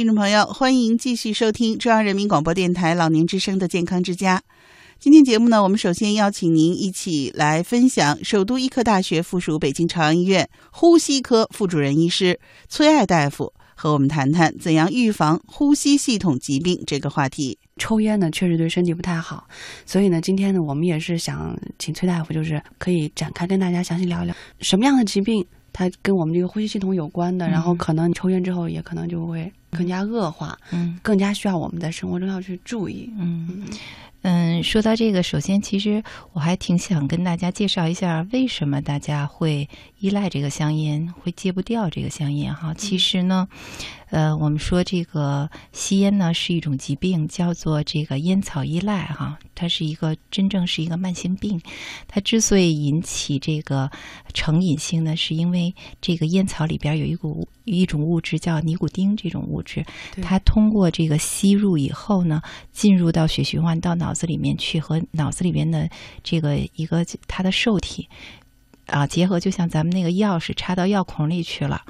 听众朋友，欢迎继续收听中央人民广播电台老年之声的健康之家。今天节目呢，我们首先邀请您一起来分享首都医科大学附属北京朝阳医院呼吸科副主任医师崔爱大夫和我们谈谈怎样预防呼吸系统疾病这个话题。抽烟呢，确实对身体不太好，所以呢，今天呢，我们也是想请崔大夫，就是可以展开跟大家详细聊聊什么样的疾病它跟我们这个呼吸系统有关的，然后可能你抽烟之后也可能就会更加恶化，嗯。更加需要我们在生活中要去注意。嗯。嗯，说到这个，首先其实我还挺想跟大家介绍一下，为什么大家会依赖这个香烟，会戒不掉这个香烟哈。其实呢，呃，我们说这个吸烟呢是一种疾病，叫做这个烟草依赖哈，它是一个真正是一个慢性病。它之所以引起这个成瘾性呢，是因为这个烟草里边有一股一种物质叫尼古丁，这种物质，它通过这个吸入以后呢，进入到血循环到脑子里面去，和脑子里边的这个一个它的受体。啊，结合就像咱们那个钥匙插到药孔里去了，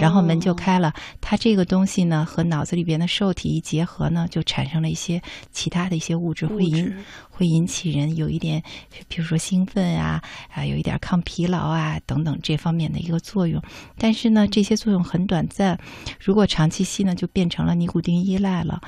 然后门就哦开了。它这个东西呢，和脑子里边的受体一结合呢，就产生了一些其他的一些物质，会物引质会引起人有一点，比如说兴奋啊啊，有一点抗疲劳啊等等这方面的一个作用。但是呢，这些作用很短暂，如果长期吸呢，就变成了尼古丁依赖了，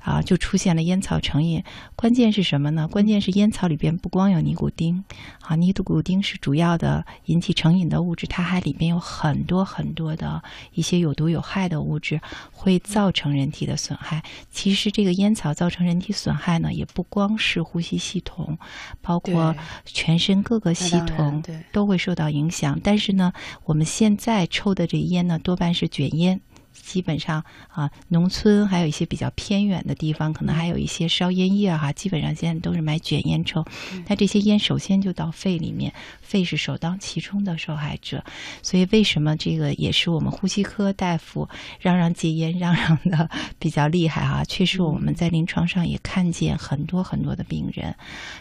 啊，就出现了烟草成瘾。关键是什么呢？关键是烟草里边不光有尼古丁，啊，尼古丁是主要的引起成瘾的物质，它还里边有很多很多的一些有毒有害的物质，会造成人体的损害。其实这个烟草造成人体损害呢，也不光是呼吸系统，包括全身各个系统都会受到影响。但是呢，我们现在抽的这烟呢，多半是卷烟。基本上啊，农村还有一些比较偏远的地方，可能还有一些烧烟叶哈。基本上现在都是买卷烟抽。那这些烟首先就到肺里面，肺是首当其冲的受害者。所以为什么这个也是我们呼吸科大夫嚷嚷戒烟嚷嚷的比较厉害哈？确实我们在临床上也看见很多很多的病人，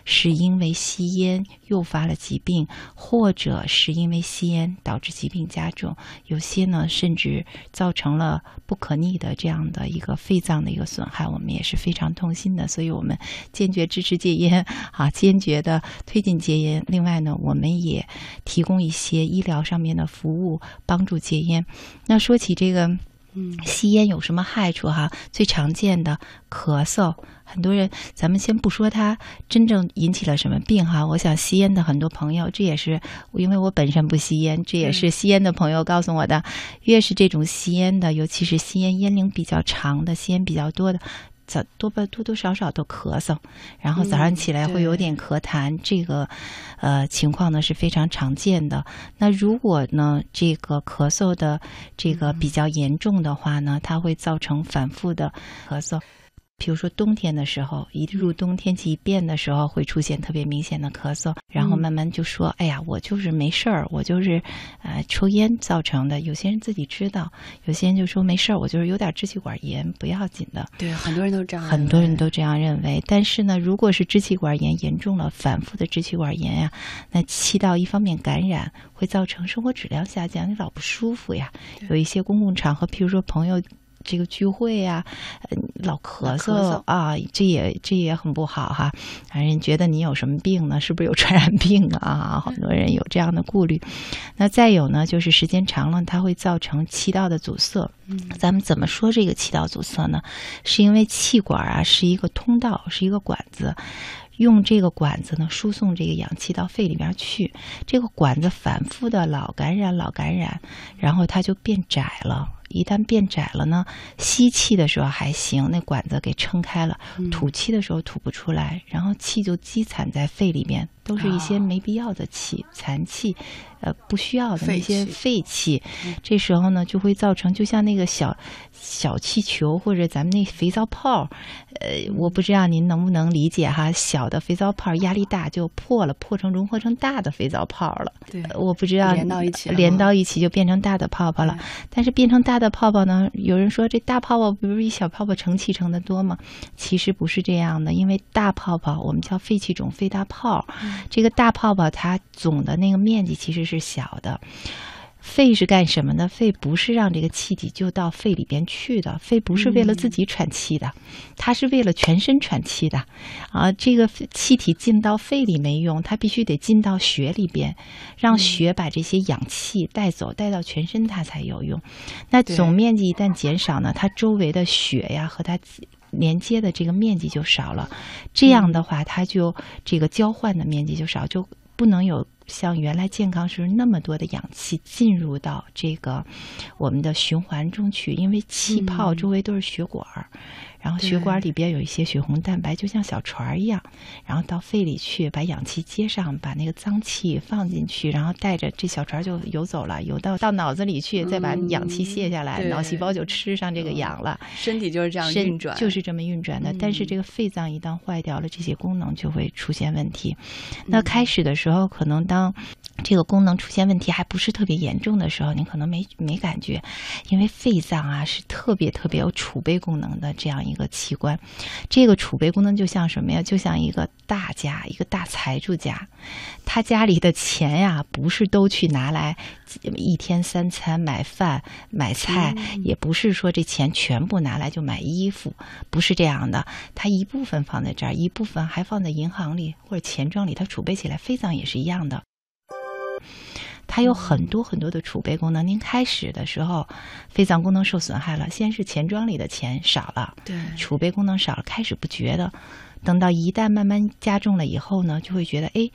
是因为吸烟诱发了疾病，或者是因为吸烟导致疾病加重，有些呢甚至造成了不可逆的这样的一个肺脏的一个损害，我们也是非常痛心的。所以我们坚决支持戒烟啊，坚决的推进戒烟。另外呢，我们也提供一些医疗上面的服务，帮助戒烟。那说起这个。嗯吸烟有什么害处哈？最常见的咳嗽，很多人咱们先不说它真正引起了什么病哈，我想吸烟的很多朋友，这也是因为我本身不吸烟，这也是吸烟的朋友告诉我的。越是这种吸烟的，尤其是吸烟烟龄比较长的、吸烟比较多的。早多半多多少少都咳嗽，然后早上起来会有点咳痰，这个呃情况呢是非常常见的。那如果呢这个咳嗽的这个比较严重的话呢，它会造成反复的咳嗽。比如说冬天的时候，一入冬天气一变的时候，会出现特别明显的咳嗽，然后慢慢就说：“哎呀，我就是没事儿，我就是呃抽烟造成的。”有些人自己知道，有些人就说没事儿，我就是有点支气管炎，不要紧的。对，很多人都这样，很多人都这样认为，但是呢，如果是支气管炎严重了，反复的支气管炎呀，那气道一方面感染，会造成生活质量下降，你老不舒服呀。有一些公共场合，譬如说朋友。这个聚会呀、呃老咳嗽啊，这也这也很不好哈。让人觉得你有什么病呢？是不是有传染病啊？很多人有这样的顾虑。那再有呢，就是时间长了，它会造成气道的阻塞。嗯咱们怎么说这个气道阻塞呢？是因为气管啊是一个通道，是一个管子，用这个管子呢输送这个氧气到肺里边去。这个管子反复的老感染、老感染，然后它就变窄了。一旦变窄了呢，吸气的时候还行，那管子给撑开了；嗯。吐气的时候吐不出来，然后气就积攒在肺里面，都是一些哦没必要的气、残气，呃，不需要的那废些气废气。这时候呢，就会造成就像那个小小气球或者咱们那肥皂泡，呃，我不知道您能不能理解哈？小的肥皂泡压力大就破了，破成融合成大的肥皂泡了。对呃我不知道连到一起连到一起就变成大的泡泡了。但是变成大的泡泡呢，有人说这大泡泡不是比小泡泡成气成的多吗？其实不是这样的，因为大泡泡我们叫废气肿、肺大泡，这个大泡泡它总的那个面积其实是小的。肺是干什么呢？肺不是让这个气体就到肺里边去的，肺不是为了自己喘气的，它是为了全身喘气的。啊，这个气体进到肺里没用，它必须得进到血里边，让血把这些氧气带走，带到全身它才有用。那总面积一旦减少呢，它周围的血呀和它连接的这个面积就少了，这样的话，它就这个交换的面积就少，就不能有。像原来健康时那么多的氧气进入到这个我们的循环中去，因为气泡周围都是血管儿。然后血管里边有一些血红蛋白，就像小船儿一样，然后到肺里去把氧气接上，把那个脏气放进去，然后带着这小船就游走了，游到到脑子里去，再把氧气卸下来，脑细胞就吃上这个氧了。身体就是这样运转，就是这么运转的。但是这个肺脏一旦坏掉了，这些功能就会出现问题。那开始的时候，可能当这个功能出现问题还不是特别严重的时候，你可能没没感觉，因为肺脏啊是特别特别有储备功能的这样一个器官。这个储备功能就像什么呀？就像一个大家，一个大财主家，他家里的钱呀，不是都去拿来一天三餐买饭买菜，也不是说这钱全部拿来就买衣服，不是这样的。他一部分放在这儿，一部分还放在银行里或者钱庄里，他储备起来。肺脏也是一样的。它有很多很多的储备功能。您开始的时候，肺脏功能受损害了，先是钱庄里的钱少了，对，储备功能少了，开始不觉得，等到一旦慢慢加重了以后呢，就会觉得，哎，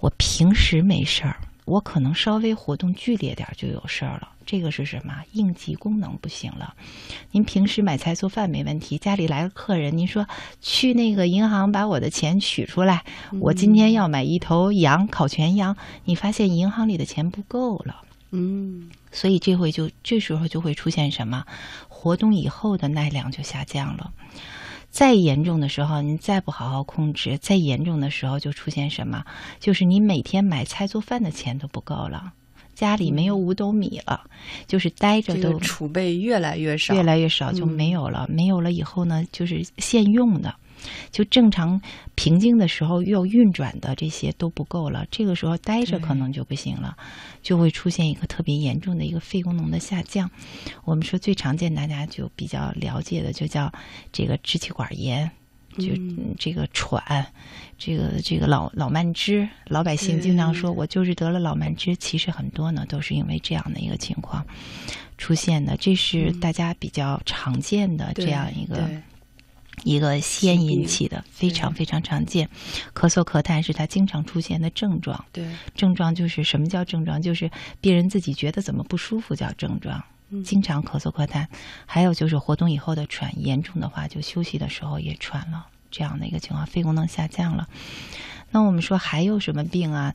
我平时没事儿。我可能稍微活动剧烈点就有事儿了，这个是什么？应急功能不行了。您平时买菜做饭没问题，家里来个客人，您说去那个银行把我的钱取出来，我今天要买一头羊，烤全羊。你发现银行里的钱不够了，嗯，所以这回就这时候就会出现什么？活动以后的耐量就下降了。再严重的时候，您再不好好控制，再严重的时候就出现什么？就是你每天买菜做饭的钱都不够了，家里没有五斗米了，就是待着都储备越来越少，越来越少就没有了。没有了以后呢，就是现用的。就正常平静的时候要运转的这些都不够了，这个时候待着可能就不行了，就会出现一个特别严重的一个肺功能的下降。我们说最常见大家就比较了解的就叫这个支气管炎，就这个喘，这个这个老老慢支，老百姓经常说我就是得了老慢支，其实很多呢都是因为这样的一个情况出现的，这是大家比较常见的这样一个。一个先引起的非常非常常见，咳嗽咳痰是他经常出现的症状。对，症状就是什么叫症状？就是病人自己觉得怎么不舒服叫症状。经常咳嗽咳痰，还有就是活动以后的喘，严重的话就休息的时候也喘了，这样的一个情况，肺功能下降了。那我们说还有什么病啊？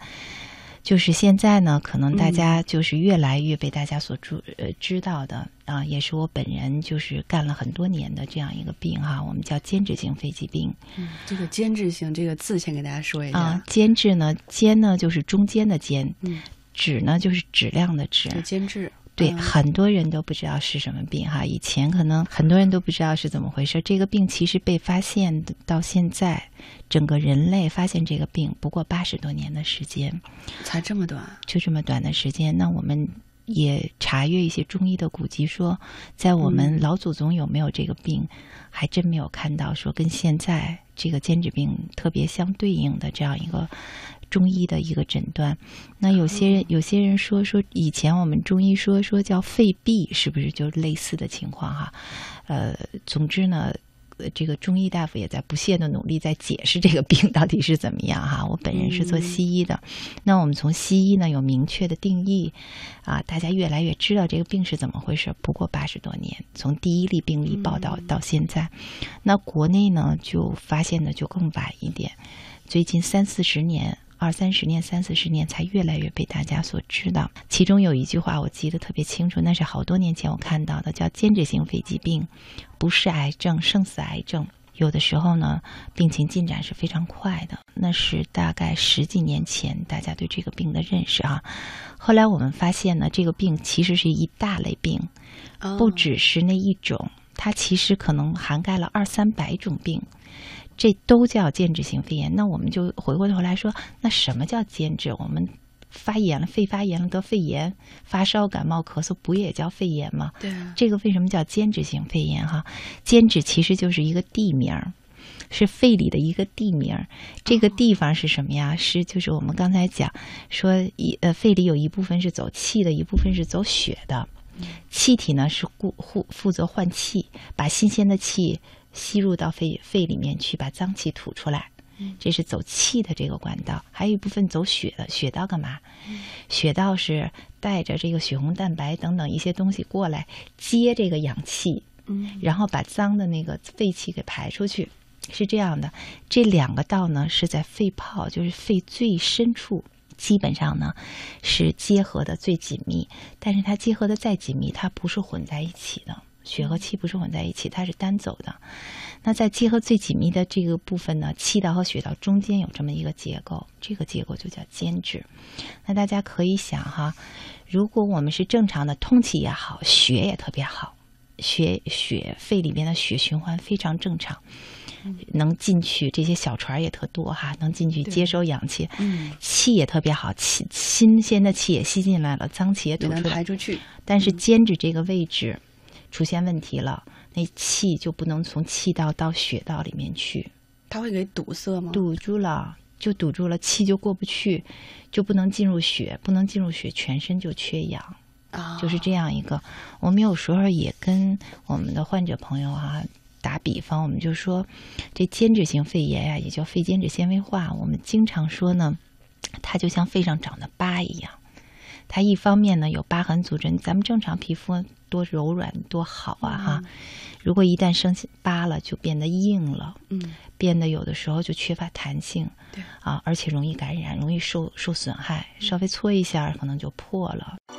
就是现在呢，可能大家就是越来越被大家所知呃知道的啊，也是我本人就是干了很多年的这样一个病哈，我们叫间质性肺疾病。嗯，这个间质性这个字先给大家说一下啊，间质呢，间呢就是中间的间，嗯，质呢就是质量的质，间质。对，很多人都不知道是什么病哈。以前可能很多人都不知道是怎么回事。这个病其实被发现到现在，整个人类发现这个病不过八十多年的时间，才这么短，就这么短的时间。那我们也查阅一些中医的古籍，说在我们老祖宗有没有这个病，还真没有看到说跟现在这个间质病特别相对应的这样一个。中医的一个诊断，那有些人有些人说说以前我们中医说说叫肺痹，是不是就类似的情况哈？呃，总之呢，这个中医大夫也在不懈的努力在解释这个病到底是怎么样哈。我本人是做西医的，那我们从西医呢有明确的定义啊，大家越来越知道这个病是怎么回事。不过八十多年，从第一例病例报道到现在，那国内呢就发现的就更晚一点，最近三四十年。二三十年、三四十年才越来越被大家所知道。其中有一句话我记得特别清楚，那是好多年前我看到的，叫“间质性肺疾病不是癌症，胜似癌症”。有的时候呢，病情进展是非常快的。那是大概十几年前大家对这个病的认识啊。后来我们发现呢，这个病其实是一大类病，不只是那一种，它其实可能涵盖了二三百种病。这都叫间质性肺炎。那我们就回过头来说，那什么叫间质？我们发炎了，肺发炎了得肺炎，发烧、感冒、咳嗽不也叫肺炎吗？对啊，这个为什么叫间质性肺炎？哈，间质其实就是一个地名儿，是肺里的一个地名儿。这个地方是什么呀？是就是我们刚才讲说一呃，肺里有一部分是走气的，一部分是走血的。气体呢是负负负责换气，把新鲜的气吸入到肺肺里面去，把脏气吐出来。这是走气的这个管道，还有一部分走血的。血道干嘛？血道是带着这个血红蛋白等等一些东西过来接这个氧气，嗯，然后把脏的那个废气给排出去。是这样的，这两个道呢是在肺泡，就是肺最深处，基本上呢是结合的最紧密。但是它结合的再紧密，它不是混在一起的。血和气不是混在一起，它是单走的。那在结合最紧密的这个部分呢，气道和血道中间有这么一个结构，这个结构就叫间质。那大家可以想哈，如果我们是正常的通气也好，血也特别好，血血肺里面的血循环非常正常，能进去这些小船也特多哈，能进去接收氧气，嗯，气也特别好，气新鲜的气也吸进来了，脏气也吐能出来排。出去。但是间质这个位置出现问题了，那气就不能从气道到血道里面去，它会给堵塞吗？堵住了，就堵住了，气就过不去，就不能进入血，不能进入血，全身就缺氧，啊，就是这样一个。我们有时候也跟我们的患者朋友啊打比方，我们就说这间质性肺炎呀、也叫肺间质纤维化，我们经常说呢，它就像肺上长的疤一样。它一方面呢有疤痕组织，咱们正常皮肤多柔软多好啊哈，如果一旦生疤了，就变得硬了，嗯，变得有的时候就缺乏弹性，对。啊，而且容易感染，容易受受损害，稍微搓一下可能就破了。